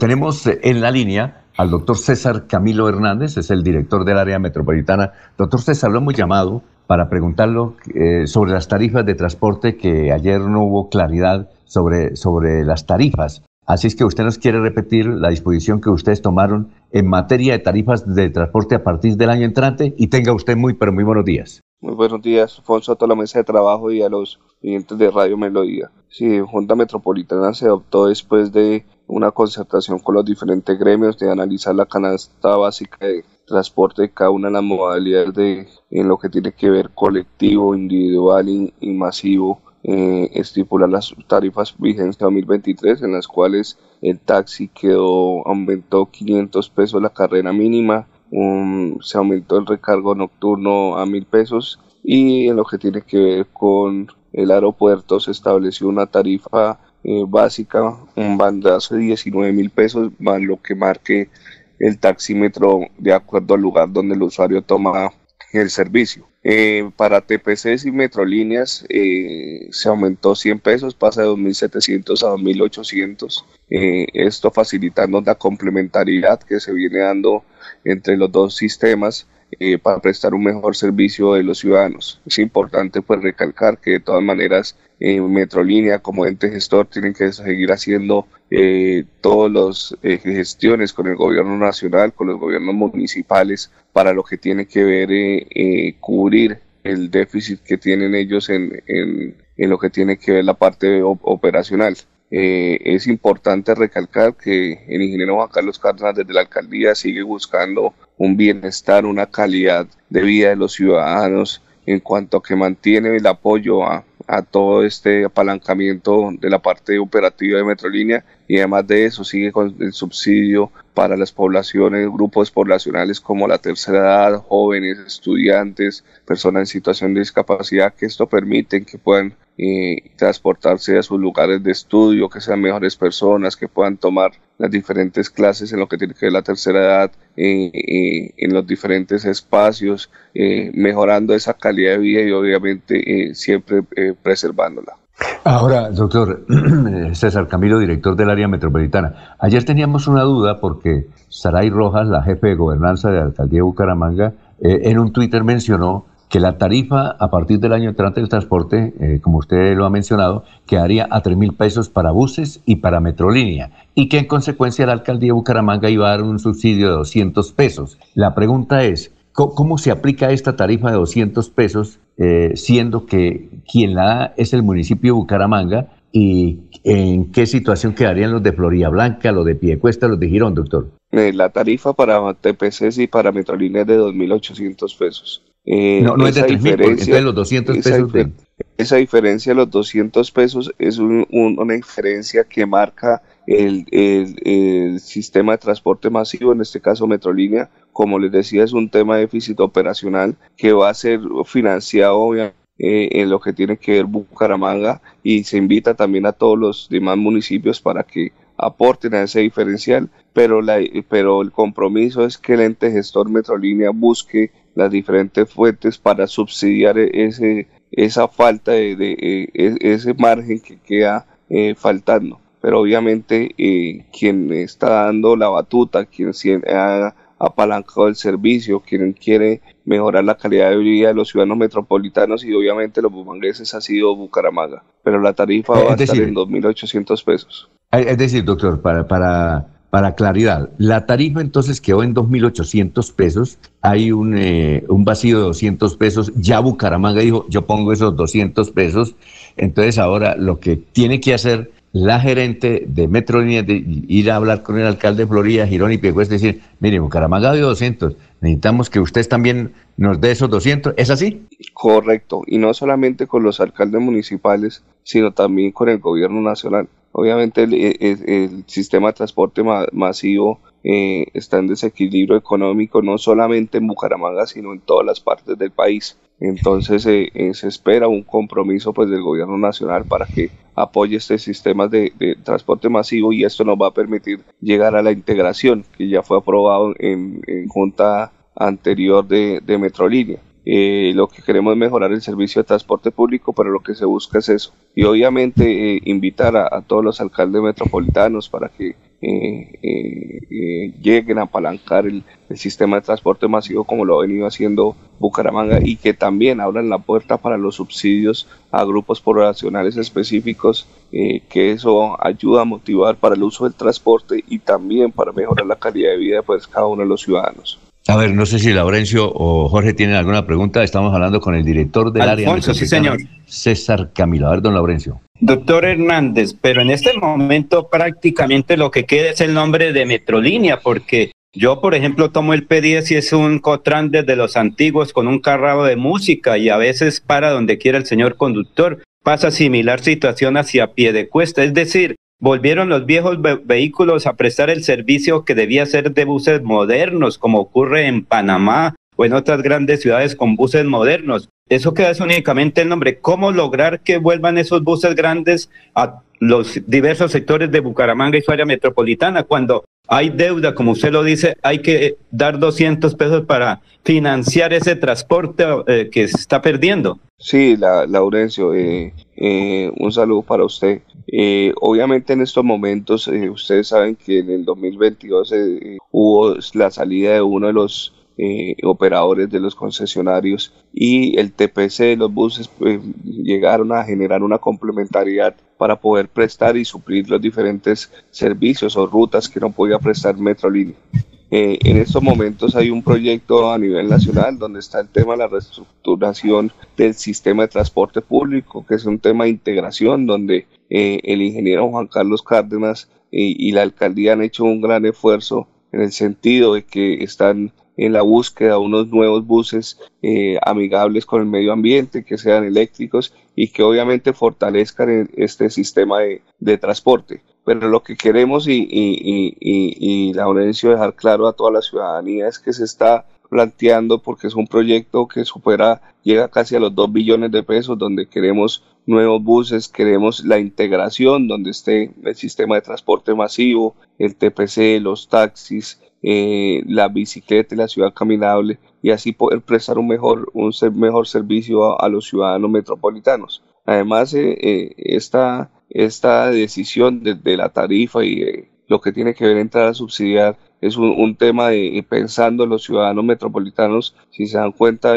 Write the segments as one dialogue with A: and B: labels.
A: Tenemos eh, en la línea al doctor César Camilo Hernández, es el director del área metropolitana. Doctor César, lo hemos llamado para preguntarlo eh, sobre las tarifas de transporte, que ayer no hubo claridad sobre, sobre las tarifas. Así es que usted nos quiere repetir la disposición que ustedes tomaron en materia de tarifas de transporte a partir del año entrante y tenga usted muy, pero muy buenos días.
B: Muy buenos días, Alfonso, a toda la mesa de trabajo y a los clientes de Radio Melodía. Sí, Junta Metropolitana se adoptó después de una concertación con los diferentes gremios de analizar la canasta básica de transporte de cada una de las modalidades de, en lo que tiene que ver colectivo, individual y, masivo. Eh, estipular las tarifas vigencia 2023 en las cuales el taxi quedó aumentó 500 pesos la carrera mínima se aumentó el recargo nocturno a mil pesos y en lo que tiene que ver con el aeropuerto se estableció una tarifa eh, básica, un bandazo de 19 mil pesos, más lo que marque el taxímetro de acuerdo al lugar donde el usuario toma el servicio. Eh, para TPCs y metrolíneas eh, se aumentó 100 pesos, pasa de 2.700 a 2.800. esto facilitando la complementariedad que se viene dando entre los dos sistemas eh, para prestar un mejor servicio de los ciudadanos. Es importante pues recalcar que de todas maneras eh, Metrolínea como ente gestor tienen que seguir haciendo eh, todas las eh, gestiones con el gobierno nacional, con los gobiernos municipales para lo que tiene que ver cubrir el déficit que tienen ellos en, en, en, lo que tiene que ver la parte operacional. Eh, es importante recalcar que el ingeniero Juan Carlos Cárdenas desde la alcaldía sigue buscando un bienestar, una calidad de vida de los ciudadanos en cuanto a que mantiene el apoyo a, a todo este apalancamiento de la parte operativa de Metrolínea y además de eso sigue con el subsidio para las poblaciones, grupos poblacionales como la tercera edad, jóvenes, estudiantes, personas en situación de discapacidad, que esto permite que puedan y transportarse a sus lugares de estudio, que sean mejores personas, que puedan tomar las diferentes clases en lo que tiene que ver la tercera edad, en los diferentes espacios, eh, mejorando esa calidad de vida y obviamente eh, siempre eh, preservándola.
A: Ahora, doctor César Camilo, director del área metropolitana, ayer teníamos una duda porque Saray Rojas, la jefe de gobernanza de la alcaldía de Bucaramanga, en un Twitter mencionó que la tarifa a partir del año entrante del transporte, eh, como usted lo ha mencionado, quedaría a 3 mil pesos para buses y para metrolínea, y que en consecuencia la alcaldía de Bucaramanga iba a dar un subsidio de 200 pesos. La pregunta es, ¿cómo, se aplica esta tarifa de 200 pesos, eh, siendo que quien la da es el municipio de Bucaramanga? ¿Y en qué situación quedarían los de Florida Blanca, los de Piedecuesta, los de Girón, doctor?
B: Eh, la tarifa para TPCs y para Metrolínea es de 2.800 pesos.
A: Eh, no, no es de 3.000, los 200 pesos.
B: Esa diferencia de los 200 pesos es una diferencia que marca el, el, sistema de transporte masivo, en este caso Metrolínea. Como les decía, es un tema de déficit operacional que va a ser financiado obviamente eh, en lo que tiene que ver Bucaramanga y se invita también a todos los demás municipios para que aporten a ese diferencial, pero, la, pero el compromiso es que el ente gestor Metrolínea busque las diferentes fuentes para subsidiar ese, esa falta de, e, ese margen que queda eh, faltando. Pero obviamente eh, quien está dando la batuta, quien ha apalancado el servicio, quien quiere mejorar la calidad de vida de los ciudadanos metropolitanos y obviamente los bumangueses ha sido Bucaramanga. Pero la tarifa va a estar en 2.800 pesos.
A: Es decir, doctor, para, para para claridad, la tarifa entonces quedó en 2.800 pesos, hay un, eh, un, vacío de 200 pesos, ya Bucaramanga dijo, yo pongo esos 200 pesos, entonces ahora lo que tiene que hacer la gerente de Metrolínea de ir a hablar con el alcalde de Florida, Girón y Piego, es decir, mire, Bucaramanga dio 200, necesitamos que ustedes también nos dé esos 200, ¿es así?
B: Correcto, y no solamente con los alcaldes municipales, sino también con el gobierno nacional. Obviamente el, sistema de transporte masivo eh, está en desequilibrio económico no solamente en Bucaramanga, sino en todas las partes del país. Entonces eh, eh, se espera un compromiso pues, del gobierno nacional para que apoye este sistema de, transporte masivo y esto nos va a permitir llegar a la integración que ya fue aprobado en, junta anterior de, de Metrolínea. lo que queremos es mejorar el servicio de transporte público, pero lo que se busca es eso. Y obviamente invitar a, todos los alcaldes metropolitanos para que lleguen a apalancar el, sistema de transporte masivo como lo ha venido haciendo Bucaramanga y que también abran la puerta para los subsidios a grupos poblacionales específicos, que eso ayuda a motivar para el uso del transporte y también para mejorar la calidad de vida de pues, cada uno de los ciudadanos.
A: A ver, no sé si Laurencio o Jorge tienen alguna pregunta. Estamos hablando con el director del área.
C: sí, señor.
A: César Camilo. A ver, don Laurencio.
C: Doctor Hernández, pero en este momento prácticamente lo que queda es el nombre de Metrolínea, porque yo, por ejemplo, tomo el P10 y es un Cotran desde los antiguos con un carrado de música y a veces para donde quiera el señor conductor. Pasa similar situación hacia pie de cuesta, es decir, Volvieron los viejos vehículos a prestar el servicio que debía ser de buses modernos, como ocurre en Panamá o en otras grandes ciudades con buses modernos. Eso queda es únicamente el nombre. ¿Cómo lograr que vuelvan esos buses grandes a los diversos sectores de Bucaramanga y su área metropolitana cuando hay deuda, como usted lo dice, hay que dar 200 pesos para financiar ese transporte eh, que se está perdiendo.
B: Sí, la, Laurencio, eh, eh, un saludo para usted. obviamente en estos momentos, ustedes saben que en el 2022 hubo la salida de uno de los operadores de los concesionarios y el TPC de los buses pues, llegaron a generar una complementariedad para poder prestar y suplir los diferentes servicios o rutas que no podía prestar Metrolínea. Eh, en estos momentos hay un proyecto a nivel nacional donde está el tema de la reestructuración del sistema de transporte público, que es un tema de integración donde eh, el ingeniero Juan Carlos Cárdenas y la alcaldía han hecho un gran esfuerzo en el sentido de que están en la búsqueda de unos nuevos buses eh, amigables con el medio ambiente, que sean eléctricos y que obviamente fortalezcan este sistema de, transporte. Pero lo que queremos y, y, y, y la dejar claro a toda la ciudadanía es que se está planteando porque es un proyecto que supera, llega casi a los 2 billones de pesos, donde queremos nuevos buses, queremos la integración, donde esté el sistema de transporte masivo, el TPC, los taxis, eh, la bicicleta y la ciudad caminable y así poder prestar un mejor, un mejor servicio a, los ciudadanos metropolitanos. Además, eh, eh, esta, esta decisión de, la tarifa y lo que tiene que ver entrar a subsidiar es un, tema de pensando en los ciudadanos metropolitanos. Si se dan cuenta,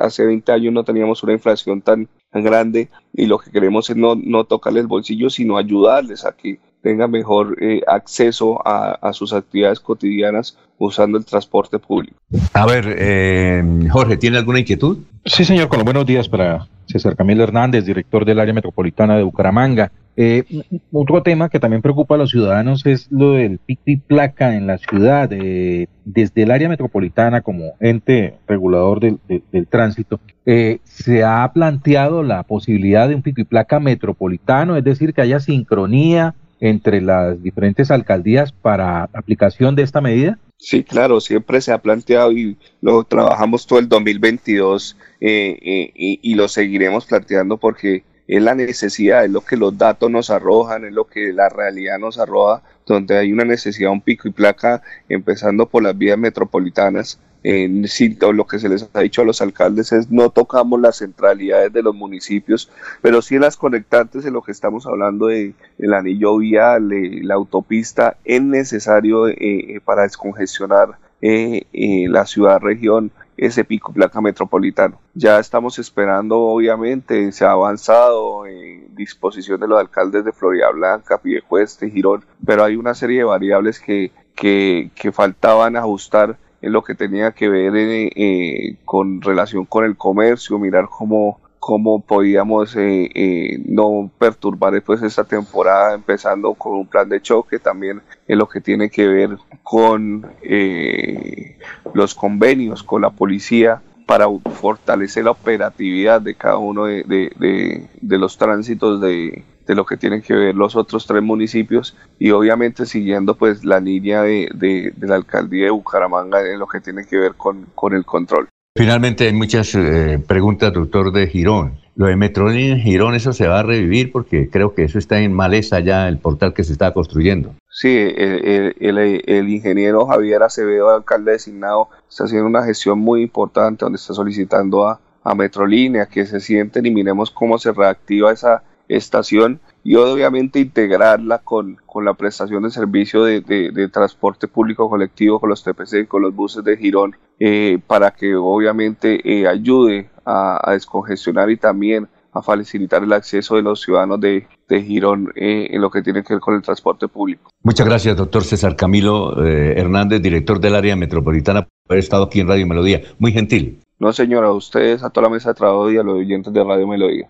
B: hace 20 años no teníamos una inflación tan, grande y lo que queremos es no, no tocarles el bolsillo, sino ayudarles a que tenga mejor eh, acceso a, sus actividades cotidianas usando el transporte público.
A: A ver, eh, Jorge, ¿tiene alguna inquietud?
D: Sí, señor, con los buenos días para César Camilo Hernández, director del área metropolitana de Bucaramanga. Eh, otro tema que también preocupa a los ciudadanos es lo del pico y placa en la ciudad. desde el área metropolitana, como ente regulador del, del tránsito, se ha planteado la posibilidad de un pico y placa metropolitano, es decir, que haya sincronía entre las diferentes alcaldías para aplicación de esta medida?
B: Sí, claro, siempre se ha planteado y lo trabajamos todo el 2022 eh, eh, y, lo seguiremos planteando porque es la necesidad, es lo que los datos nos arrojan, es lo que la realidad nos arroja, donde hay una necesidad, un pico y placa, empezando por las vías metropolitanas, en lo que se les ha dicho a los alcaldes es no tocamos las centralidades de los municipios, pero sí en las conectantes, en lo que estamos hablando de el anillo vial, la autopista, es necesario eh, eh, para descongestionar eh, la ciudad-región ese pico placa metropolitano. Ya estamos esperando, obviamente, se ha avanzado en disposición de los alcaldes de Florida Blanca, Piedecueste, Girón, pero hay una serie de variables que, que, que faltaban ajustar lo que tenía que ver eh, eh, con relación con el comercio, mirar cómo, cómo podíamos eh, no perturbar después esta temporada, empezando con un plan de choque, también en lo que tiene que ver con los convenios con la policía para fortalecer la operatividad de cada uno de los tránsitos de, de lo que tienen que ver los otros tres municipios y obviamente siguiendo pues la línea de, de, la alcaldía de Bucaramanga en lo que tiene que ver con, con el control.
A: Finalmente hay muchas eh, preguntas, doctor, de Girón. Lo de Metrolínea en Girón, eso se va a revivir porque creo que eso está en maleza ya, el portal que se está construyendo.
B: Sí, el, ingeniero Javier Acevedo, alcalde designado, está haciendo una gestión muy importante donde está solicitando a, a Metrolínea que se sienten y miremos cómo se reactiva esa estación y obviamente integrarla con, con la prestación de servicio de, de, transporte público colectivo con los TPC, con los buses de Girón, eh, para que obviamente eh, ayude a, descongestionar y también a facilitar el acceso de los ciudadanos de, de Girón eh, en lo que tiene que ver con el transporte público.
A: Muchas gracias, doctor César Camilo Hernández, director del área metropolitana, por haber estado aquí en Radio Melodía. Muy gentil.
B: No, señora, a ustedes, a toda la mesa de trabajo y a los oyentes de Radio Melodía.